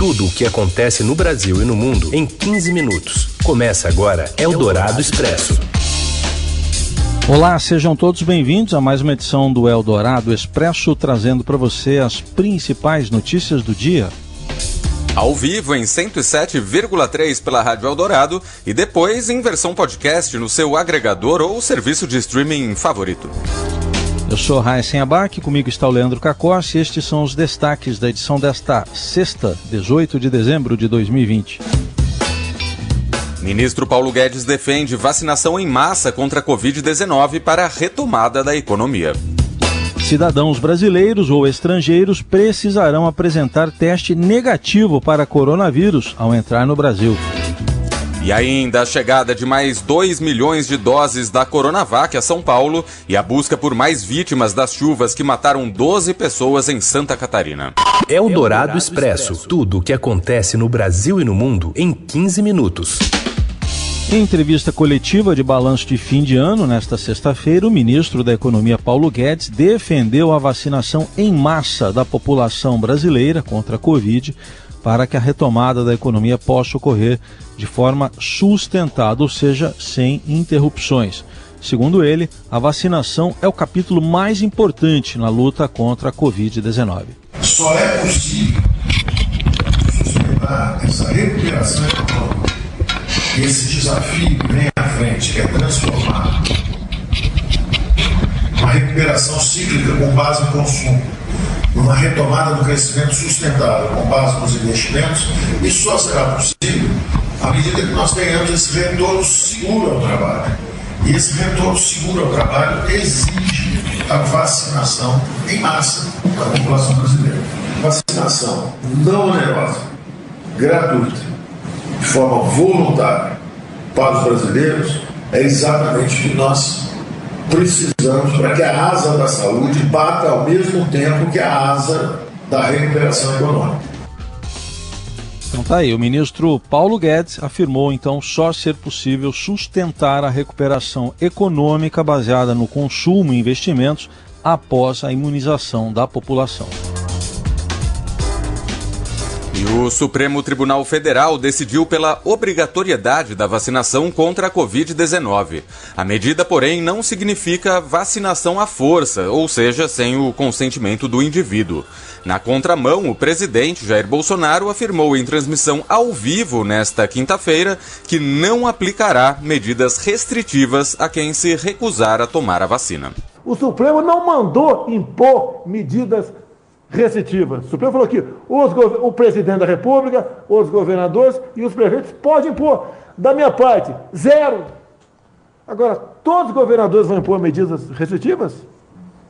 Tudo o que acontece no Brasil e no mundo em 15 minutos. Começa agora Eldorado Expresso. Olá, sejam todos bem-vindos a mais uma edição do Eldorado Expresso, trazendo para você as principais notícias do dia. Ao vivo em 107,3 pela Rádio Eldorado e depois em versão podcast no seu agregador ou serviço de streaming favorito. Eu sou Raíssen Abac, comigo está o Leandro Cacossi e estes são os destaques da edição desta sexta, 18 de dezembro de 2020. Ministro Paulo Guedes defende vacinação em massa contra a Covid-19 para a retomada da economia. Cidadãos brasileiros ou estrangeiros precisarão apresentar teste negativo para coronavírus ao entrar no Brasil. E ainda a chegada de mais 2 milhões de doses da Coronavac a São Paulo e a busca por mais vítimas das chuvas que mataram 12 pessoas em Santa Catarina. É o Dourado Expresso. Tudo o que acontece no Brasil e no mundo em 15 minutos. Em entrevista coletiva de balanço de fim de ano, nesta sexta-feira, o ministro da Economia Paulo Guedes defendeu a vacinação em massa da população brasileira contra a Covid para que a retomada da economia possa ocorrer de forma sustentada, ou seja, sem interrupções. Segundo ele, a vacinação é o capítulo mais importante na luta contra a Covid-19. Só é possível sustentar essa recuperação econômica, esse desafio vem à frente, que é transformar uma recuperação cíclica com base em consumo numa retomada do crescimento sustentável com base nos investimentos, isso só será possível à medida que nós tenhamos esse retorno seguro ao trabalho. E esse retorno seguro ao trabalho exige a vacinação em massa da população brasileira. Vacinação não onerosa, gratuita, de forma voluntária para os brasileiros, é exatamente o que nós precisamos para que a asa da saúde bata ao mesmo tempo que a asa da recuperação econômica. Então tá aí, o ministro Paulo Guedes afirmou então só ser possível sustentar a recuperação econômica baseada no consumo e investimentos após a imunização da população. E o Supremo Tribunal Federal decidiu pela obrigatoriedade da vacinação contra a Covid-19. A medida, porém, não significa vacinação à força, ou seja, sem o consentimento do indivíduo. Na contramão, o presidente Jair Bolsonaro afirmou em transmissão ao vivo nesta quinta-feira que não aplicará medidas restritivas a quem se recusar a tomar a vacina. O Supremo não mandou impor medidas restritivas. O Supremo falou que o presidente da República, os governadores e os prefeitos podem impor. Da minha parte, zero. Agora, todos os governadores vão impor medidas restritivas?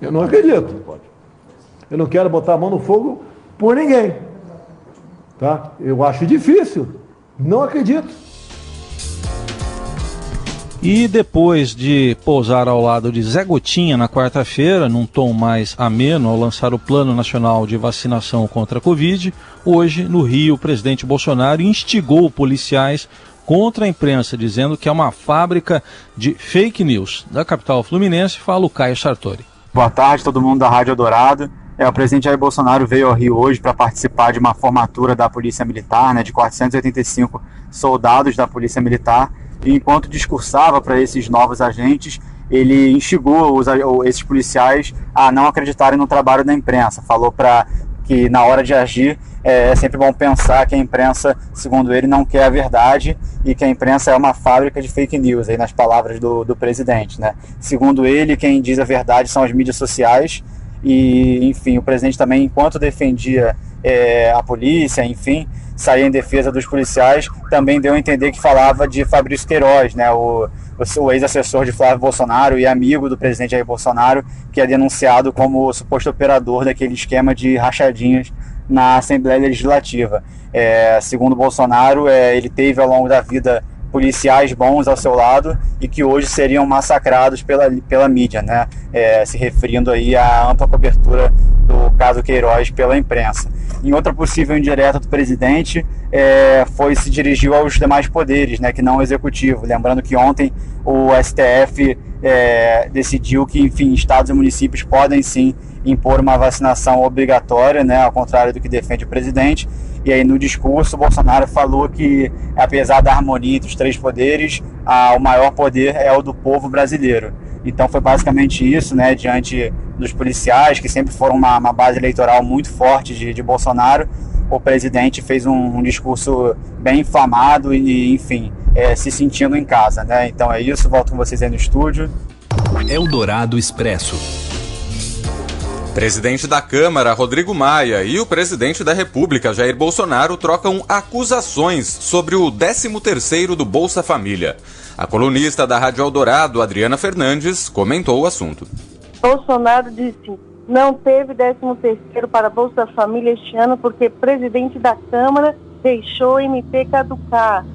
Eu não acredito. Eu não quero botar a mão no fogo por ninguém. Tá? Eu acho difícil. Não acredito. E depois de pousar ao lado de Zé Gotinha na quarta-feira, num tom mais ameno ao lançar o Plano Nacional de Vacinação contra a Covid, hoje, no Rio, o presidente Bolsonaro instigou policiais contra a imprensa, dizendo que é uma fábrica de fake news. Da capital fluminense, fala o Caio Sartori. Boa tarde, todo mundo da Rádio Dourado. É, o presidente Jair Bolsonaro veio ao Rio hoje para participar de uma formatura da Polícia Militar, né, de 485 soldados da Polícia Militar e enquanto discursava para esses novos agentes, ele instigou os, esses policiais a não acreditarem no trabalho da imprensa. Falou para que na hora de agir é, é sempre bom pensar que a imprensa, segundo ele, não quer a verdade e que a imprensa é uma fábrica de fake news, aí nas palavras do, do presidente. Né? Segundo ele, quem diz a verdade são as mídias sociais e, enfim, o presidente também, enquanto defendia é, a polícia, enfim, sair em defesa dos policiais, também deu a entender que falava de Fabrício Queiroz, né, o, o ex-assessor de Flávio Bolsonaro e amigo do presidente Jair Bolsonaro, que é denunciado como suposto operador daquele esquema de rachadinhas na Assembleia Legislativa. É, segundo Bolsonaro, é, ele teve ao longo da vida policiais bons ao seu lado e que hoje seriam massacrados pela, pela mídia, né? É, se referindo aí à ampla cobertura do caso Queiroz pela imprensa. Em outra possível indireta do presidente, é, foi se dirigiu aos demais poderes, né, que não o executivo. Lembrando que ontem o STF é, decidiu que, enfim, estados e municípios podem sim impor uma vacinação obrigatória, né, ao contrário do que defende o presidente. E aí no discurso, Bolsonaro falou que, apesar da harmonia entre os três poderes, a, o maior poder é o do povo brasileiro. Então foi basicamente isso, né, diante dos policiais, que sempre foram uma, uma base eleitoral muito forte de, de Bolsonaro. O presidente fez um, um discurso bem inflamado e, enfim, é, se sentindo em casa, né? Então é isso, volto com vocês aí no estúdio. Eldorado Expresso. Presidente da Câmara, Rodrigo Maia, e o presidente da República, Jair Bolsonaro, trocam acusações sobre o 13º do Bolsa Família. A colunista da Rádio Eldorado, Adriana Fernandes, comentou o assunto. Bolsonaro disse: não teve 13º para Bolsa Família este ano porque presidente da Câmara deixou o MP caducar.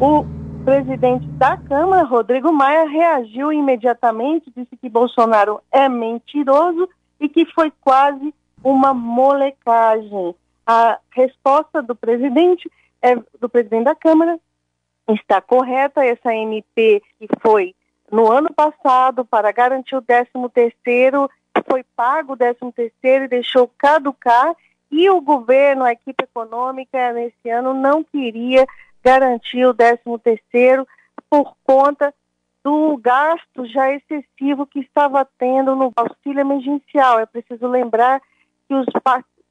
O presidente da Câmara, Rodrigo Maia, reagiu imediatamente, disse que Bolsonaro é mentiroso e que foi quase uma molecagem. A resposta do presidente, é, do presidente da Câmara, está correta. Essa MP que foi no ano passado para garantir o 13 terceiro foi pago o 13 terceiro e deixou caducar e o governo, a equipe econômica nesse ano não queria garantir o 13 terceiro por conta do gasto já excessivo que estava tendo no auxílio emergencial. É preciso lembrar que os,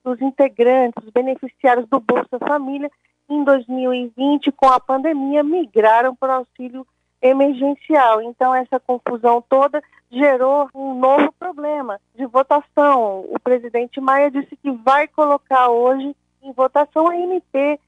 os integrantes, os beneficiários do Bolsa Família, em 2020, com a pandemia, migraram para o auxílio emergencial. Então, essa confusão toda gerou um novo problema de votação. O presidente Maia disse que vai colocar hoje em votação a MP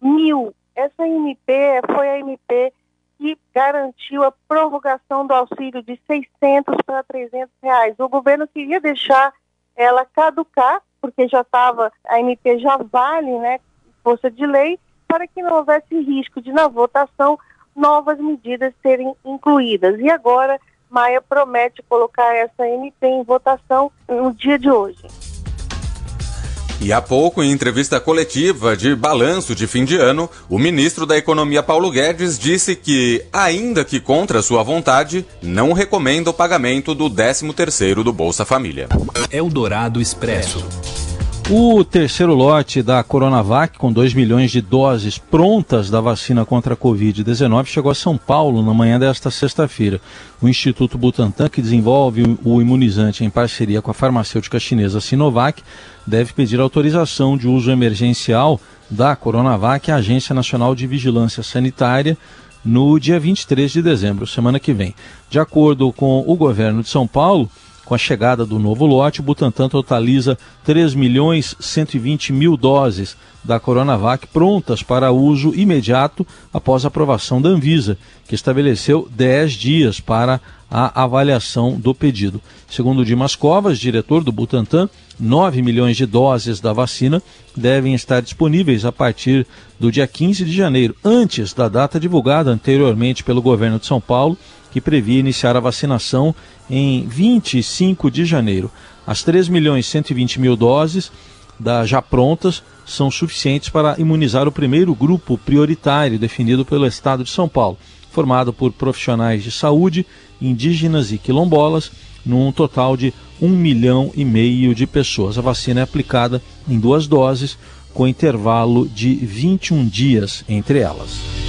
1000. Essa MP foi a MP que garantiu a prorrogação do auxílio de 600 para 300 reais. O governo queria deixar ela caducar, porque já estava, a MP já vale, né, força de lei, para que não houvesse risco de, na votação, novas medidas serem incluídas. E agora, Maia promete colocar essa MP em votação no dia de hoje. E há pouco, em entrevista coletiva de balanço de fim de ano, o ministro da Economia Paulo Guedes disse que, ainda que contra sua vontade, não recomenda o pagamento do 13º do Bolsa Família. Eldorado Expresso. O terceiro lote da Coronavac, com 2 milhões de doses prontas da vacina contra a Covid-19, chegou a São Paulo na manhã desta sexta-feira. O Instituto Butantan, que desenvolve o imunizante em parceria com a farmacêutica chinesa Sinovac, deve pedir autorização de uso emergencial da Coronavac à Agência Nacional de Vigilância Sanitária no dia 23 de dezembro, semana que vem. De acordo com o governo de São Paulo, com a chegada do novo lote, o Butantan totaliza 3 milhões 120 mil doses da Coronavac prontas para uso imediato após a aprovação da Anvisa, que estabeleceu 10 dias para a avaliação do pedido. Segundo Dimas Covas, diretor do Butantan, 9 milhões de doses da vacina devem estar disponíveis a partir do dia 15 de janeiro, antes da data divulgada anteriormente pelo governo de São Paulo, que previa iniciar a vacinação em 25 de janeiro. As 3 milhões e 120 mil doses da, já prontas são suficientes para imunizar o primeiro grupo prioritário definido pelo Estado de São Paulo, formado por profissionais de saúde, indígenas e quilombolas, num total de 1 milhão e meio de pessoas. A vacina é aplicada em duas doses, com intervalo de 21 dias entre elas.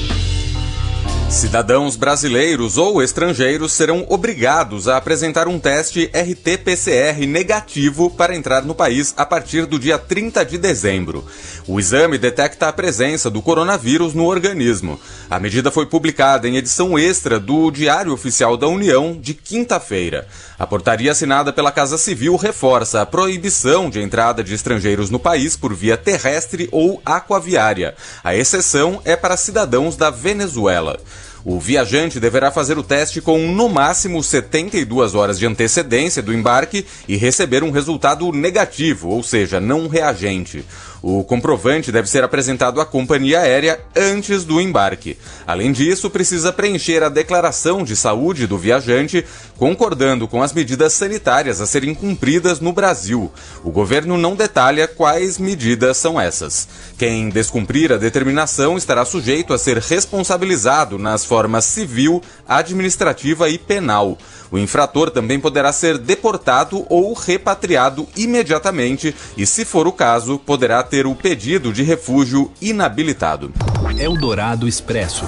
Cidadãos brasileiros ou estrangeiros serão obrigados a apresentar um teste RT-PCR negativo para entrar no país a partir do dia 30 de dezembro. O exame detecta a presença do coronavírus no organismo. A medida foi publicada em edição extra do Diário Oficial da União de quinta-feira. A portaria assinada pela Casa Civil reforça a proibição de entrada de estrangeiros no país por via terrestre ou aquaviária. A exceção é para cidadãos da Venezuela. O viajante deverá fazer o teste com no máximo 72 horas de antecedência do embarque e receber um resultado negativo, ou seja, não reagente. O comprovante deve ser apresentado à companhia aérea antes do embarque. Além disso, precisa preencher a declaração de saúde do viajante, concordando com as medidas sanitárias a serem cumpridas no Brasil. O governo não detalha quais medidas são essas. Quem descumprir a determinação estará sujeito a ser responsabilizado nas formas civil, administrativa e penal. O infrator também poderá ser deportado ou repatriado imediatamente e, se for o caso, poderá ter o pedido de refúgio inabilitado. Eldorado Expresso.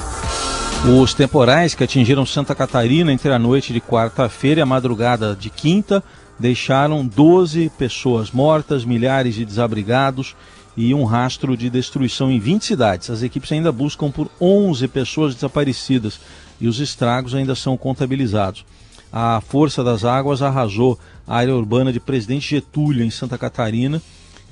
Os temporais que atingiram Santa Catarina entre a noite de quarta-feira e a madrugada de quinta deixaram 12 pessoas mortas, milhares de desabrigados e um rastro de destruição em 20 cidades. As equipes ainda buscam por 11 pessoas desaparecidas e os estragos ainda são contabilizados. A força das águas arrasou a área urbana de Presidente Getúlio, em Santa Catarina,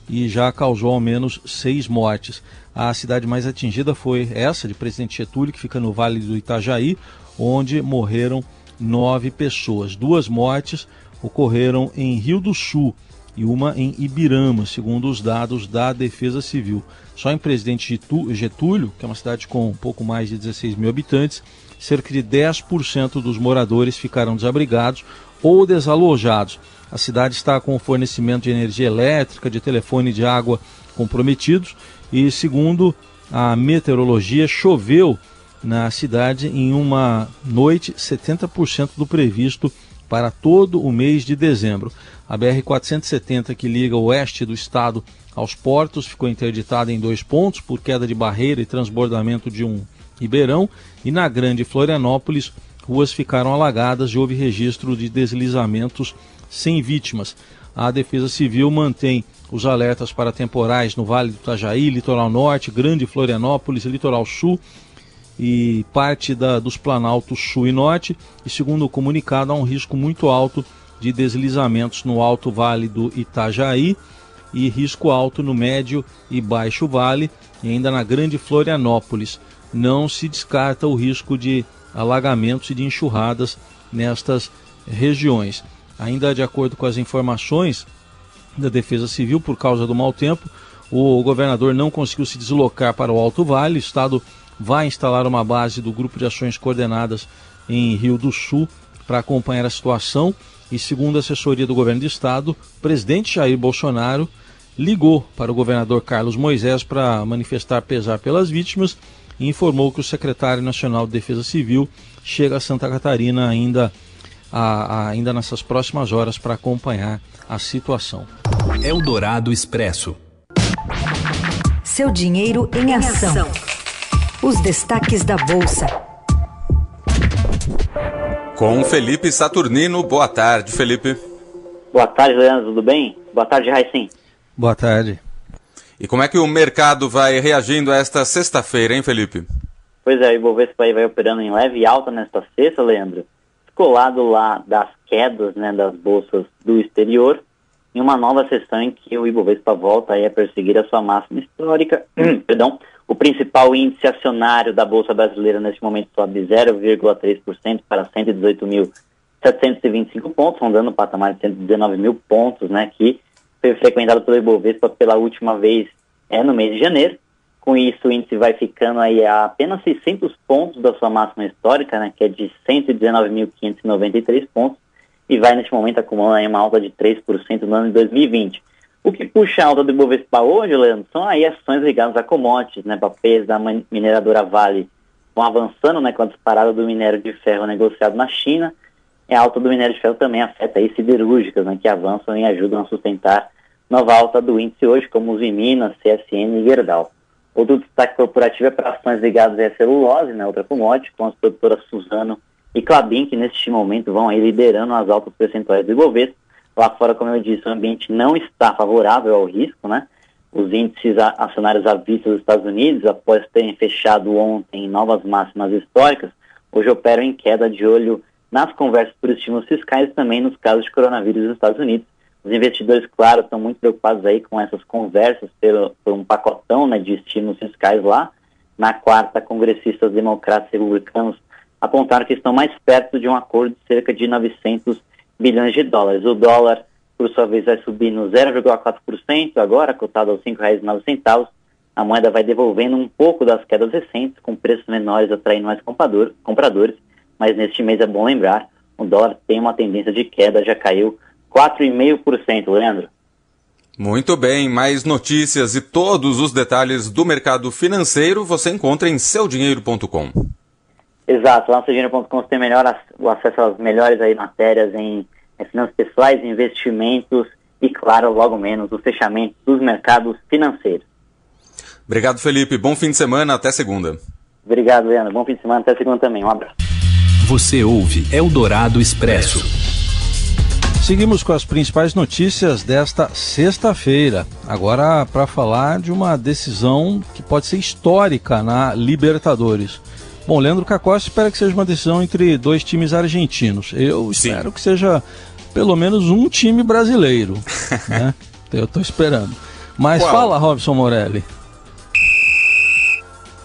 e já causou ao menos seis mortes. A cidade mais atingida foi essa, de Presidente Getúlio, que fica no Vale do Itajaí, onde morreram nove pessoas. Duas mortes ocorreram em Rio do Sul e uma em Ibirama, segundo os dados da Defesa Civil. Só em Presidente Getúlio, que é uma cidade com um pouco mais de 16 mil habitantes, cerca de 10% dos moradores ficaram desabrigados ou desalojados. A cidade está com o fornecimento de energia elétrica, de telefone e de água comprometidos e, segundo a meteorologia, choveu na cidade em uma noite 70% do previsto para todo o mês de dezembro. A BR-470, que liga o oeste do estado aos portos, ficou interditada em dois pontos por queda de barreira e transbordamento de um ribeirão. E na Grande Florianópolis, ruas ficaram alagadas e houve registro de deslizamentos sem vítimas. A Defesa Civil mantém os alertas para temporais no Vale do Itajaí, Litoral Norte, Grande Florianópolis, Litoral Sul e parte da, dos Planaltos Sul e Norte. E segundo o comunicado, há um risco muito alto de deslizamentos no Alto Vale do Itajaí e risco alto no Médio e Baixo Vale e ainda na Grande Florianópolis. Não se descarta o risco de alagamentos e de enxurradas nestas regiões. Ainda de acordo com as informações da Defesa Civil, por causa do mau tempo, o governador não conseguiu se deslocar para o Alto Vale. O Estado vai instalar uma base do Grupo de Ações Coordenadas em Rio do Sul para acompanhar a situação. E segundo a assessoria do governo do Estado, o presidente Jair Bolsonaro ligou para o governador Carlos Moisés para manifestar pesar pelas vítimas e informou que o secretário nacional de Defesa Civil chega a Santa Catarina ainda a, a, ainda nessas próximas horas para acompanhar a situação. Eldorado Expresso. Seu dinheiro em ação. Os destaques da Bolsa. Com Felipe Saturnino. Boa tarde, Felipe. Boa tarde, Leandro. Tudo bem? Boa tarde, Raicim. Boa tarde. E como é que o mercado vai reagindo a esta sexta-feira, hein, Felipe? Pois é, o Ibovespa vai operando em leve alta nesta sexta, Leandro descolado lá das quedas né, das bolsas do exterior, em uma nova sessão em que o Ibovespa volta a perseguir a sua máxima histórica. Perdão, o principal índice acionário da Bolsa Brasileira neste momento sobe 0,3% para 118.725 pontos, rondando o patamar de 119 mil pontos, né, que foi frequentado pelo Ibovespa pela última vez é, no mês de janeiro. Com isso, o índice vai ficando aí a apenas 600 pontos da sua máxima histórica, né, que é de 119.593 pontos, e vai neste momento acumulando uma alta de 3% no ano de 2020. O que puxa a alta do Ibovespa hoje, Leandro, são aí ações ligadas a commodities, né, papéis da mineradora Vale vão avançando, né, com a disparada do minério de ferro negociado na China, e a alta do minério de ferro também afeta aí siderúrgicas, né, que avançam e ajudam a sustentar nova alta do índice hoje, como os Minas, CSN e Gerdau. Outro destaque corporativo é para ações ligadas à celulose, né, outra commodity, com as produtoras Suzano e Clabin, que neste momento vão aí liderando as altas percentuais do Ibovespa. Lá fora, como eu disse, o ambiente não está favorável ao risco, né? Os índices acionários à vista dos Estados Unidos, após terem fechado ontem novas máximas históricas, hoje operam em queda de olho nas conversas por estímulos fiscais também nos casos de coronavírus nos Estados Unidos. Os investidores, claro, estão muito preocupados aí com essas conversas pelo, por um pacotão né, de estímulos fiscais lá. Na quarta, congressistas democratas e republicanos apontaram que estão mais perto de um acordo de cerca de 900 bilhões de dólares. O dólar por sua vez, vai subir no 0,4%, agora cotado aos R$ 5,09. A moeda vai devolvendo um pouco das quedas recentes, com preços menores atraindo mais comprador, compradores, mas neste mês é bom lembrar, o dólar tem uma tendência de queda, já caiu 4,5%, Leandro. Muito bem, mais notícias e todos os detalhes do mercado financeiro você encontra em seudinheiro.com. Exato, lá no seudinheiro.com você tem melhor, o acesso às melhores aí matérias em, em finanças pessoais, investimentos e, claro, logo menos, o fechamento dos mercados financeiros. Obrigado, Felipe. Bom fim de semana, até segunda. Obrigado, Leandro. Bom fim de semana, até segunda também. Um abraço. Você ouve Eldorado Expresso. Seguimos com as principais notícias desta sexta-feira. Agora, para falar de uma decisão que pode ser histórica na Libertadores. Bom, Leandro Cacossi espera que seja uma decisão entre dois times argentinos. Eu Sim. espero que seja pelo menos um time brasileiro. né? Eu estou esperando. Mas Qual? fala, Robson Morelli.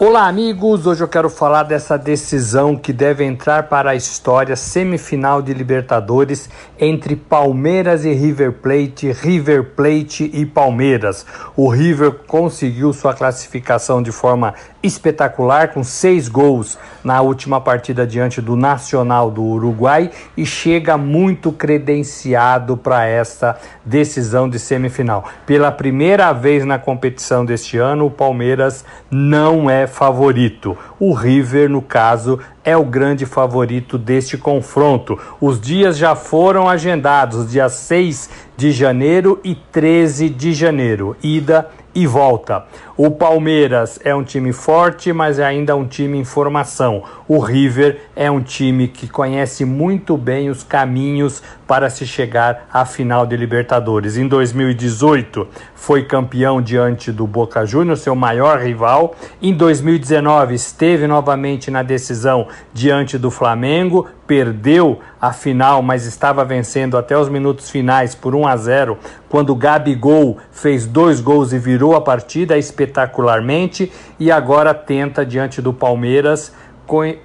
Olá, amigos! Hoje eu quero falar dessa decisão que deve entrar para a história semifinal de Libertadores entre Palmeiras e River Plate, River Plate e Palmeiras. O River conseguiu sua classificação de forma espetacular, com seis gols na última partida diante do Nacional do Uruguai e chega muito credenciado para esta decisão de semifinal. Pela primeira vez na competição deste ano, o Palmeiras não é favorito. O River, no caso, é o grande favorito deste confronto. Os dias já foram agendados, dia 6 de janeiro e 13 de janeiro, ida e volta. O Palmeiras é um time forte, mas é ainda um time em formação. O River é um time que conhece muito bem os caminhos para se chegar à final de Libertadores. Em 2018 foi campeão diante do Boca Juniors, seu maior rival. Em 2019 esteve novamente na decisão diante do Flamengo, perdeu a final, mas estava vencendo até os minutos finais por 1 a 0, quando Gabigol fez dois gols e virou a partida espetacularmente e agora tenta diante do Palmeiras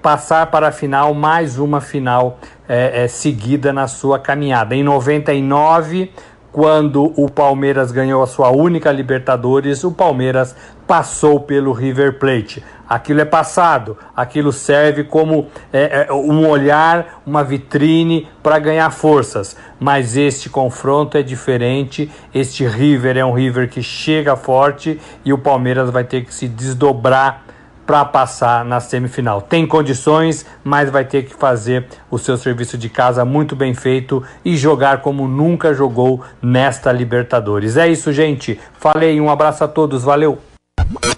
passar para a final, mais uma final é, é, seguida na sua caminhada. Em 99, quando o Palmeiras ganhou a sua única Libertadores, o Palmeiras passou pelo River Plate. Aquilo é passado, aquilo serve como é, é, um olhar, uma vitrine para ganhar forças. Mas este confronto é diferente. Este River é um River que chega forte e o Palmeiras vai ter que se desdobrar para passar na semifinal. Tem condições, mas vai ter que fazer o seu serviço de casa muito bem feito e jogar como nunca jogou nesta Libertadores. É isso, gente. Falei, um abraço a todos, valeu.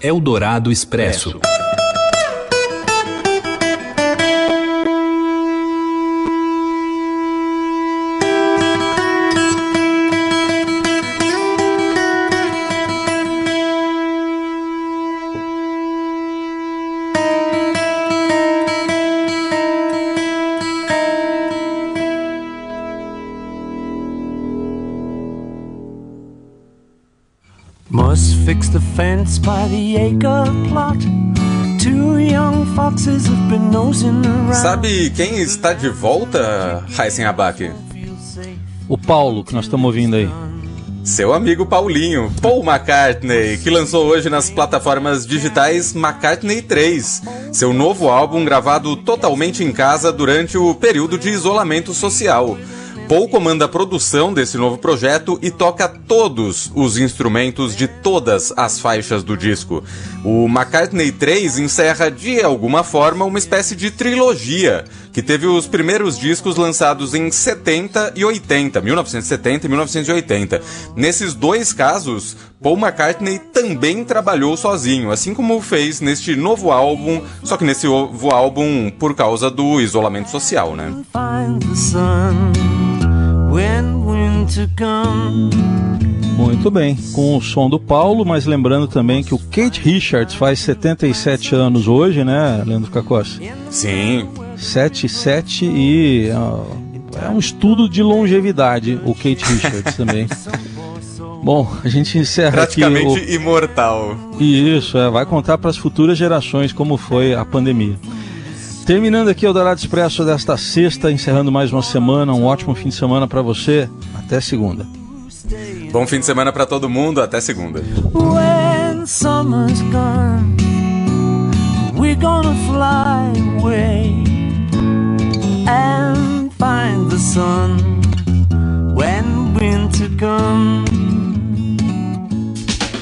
Eldorado Expresso. Fence by the acre plot. Two young foxes have been nosing around. Sabe quem está de volta, Heisen Abak? O Paulo, que nós estamos ouvindo aí. Seu amigo Paulinho, Paul McCartney, que lançou hoje nas plataformas digitais McCartney 3, seu novo álbum gravado totalmente em casa durante o período de isolamento social. Paul comanda a produção desse novo projeto e toca todos os instrumentos de todas as faixas do disco. O McCartney 3 encerra de alguma forma uma espécie de trilogia, que teve os primeiros discos lançados em 70 e 80, 1970 e 1980. Nesses dois casos, Paul McCartney também trabalhou sozinho, assim como fez neste novo álbum, só que nesse novo álbum por causa do isolamento social, né? Muito bem, com o som do Paulo, mas lembrando também que o Kate Richards faz 77 anos hoje, né, Leandro Cacossi? Sim. 77 e é um estudo de longevidade, o Kate Richards também. Bom, a gente encerra Praticamente aqui o... imortal. Isso, é, vai contar para as futuras gerações como foi a pandemia. Terminando aqui o Dourado Expresso desta sexta, encerrando mais uma semana. Um ótimo fim de semana para você. Até segunda. Bom fim de semana para todo mundo, até segunda. When summer's gone, we're gonna fly away and find the sun when winter comes.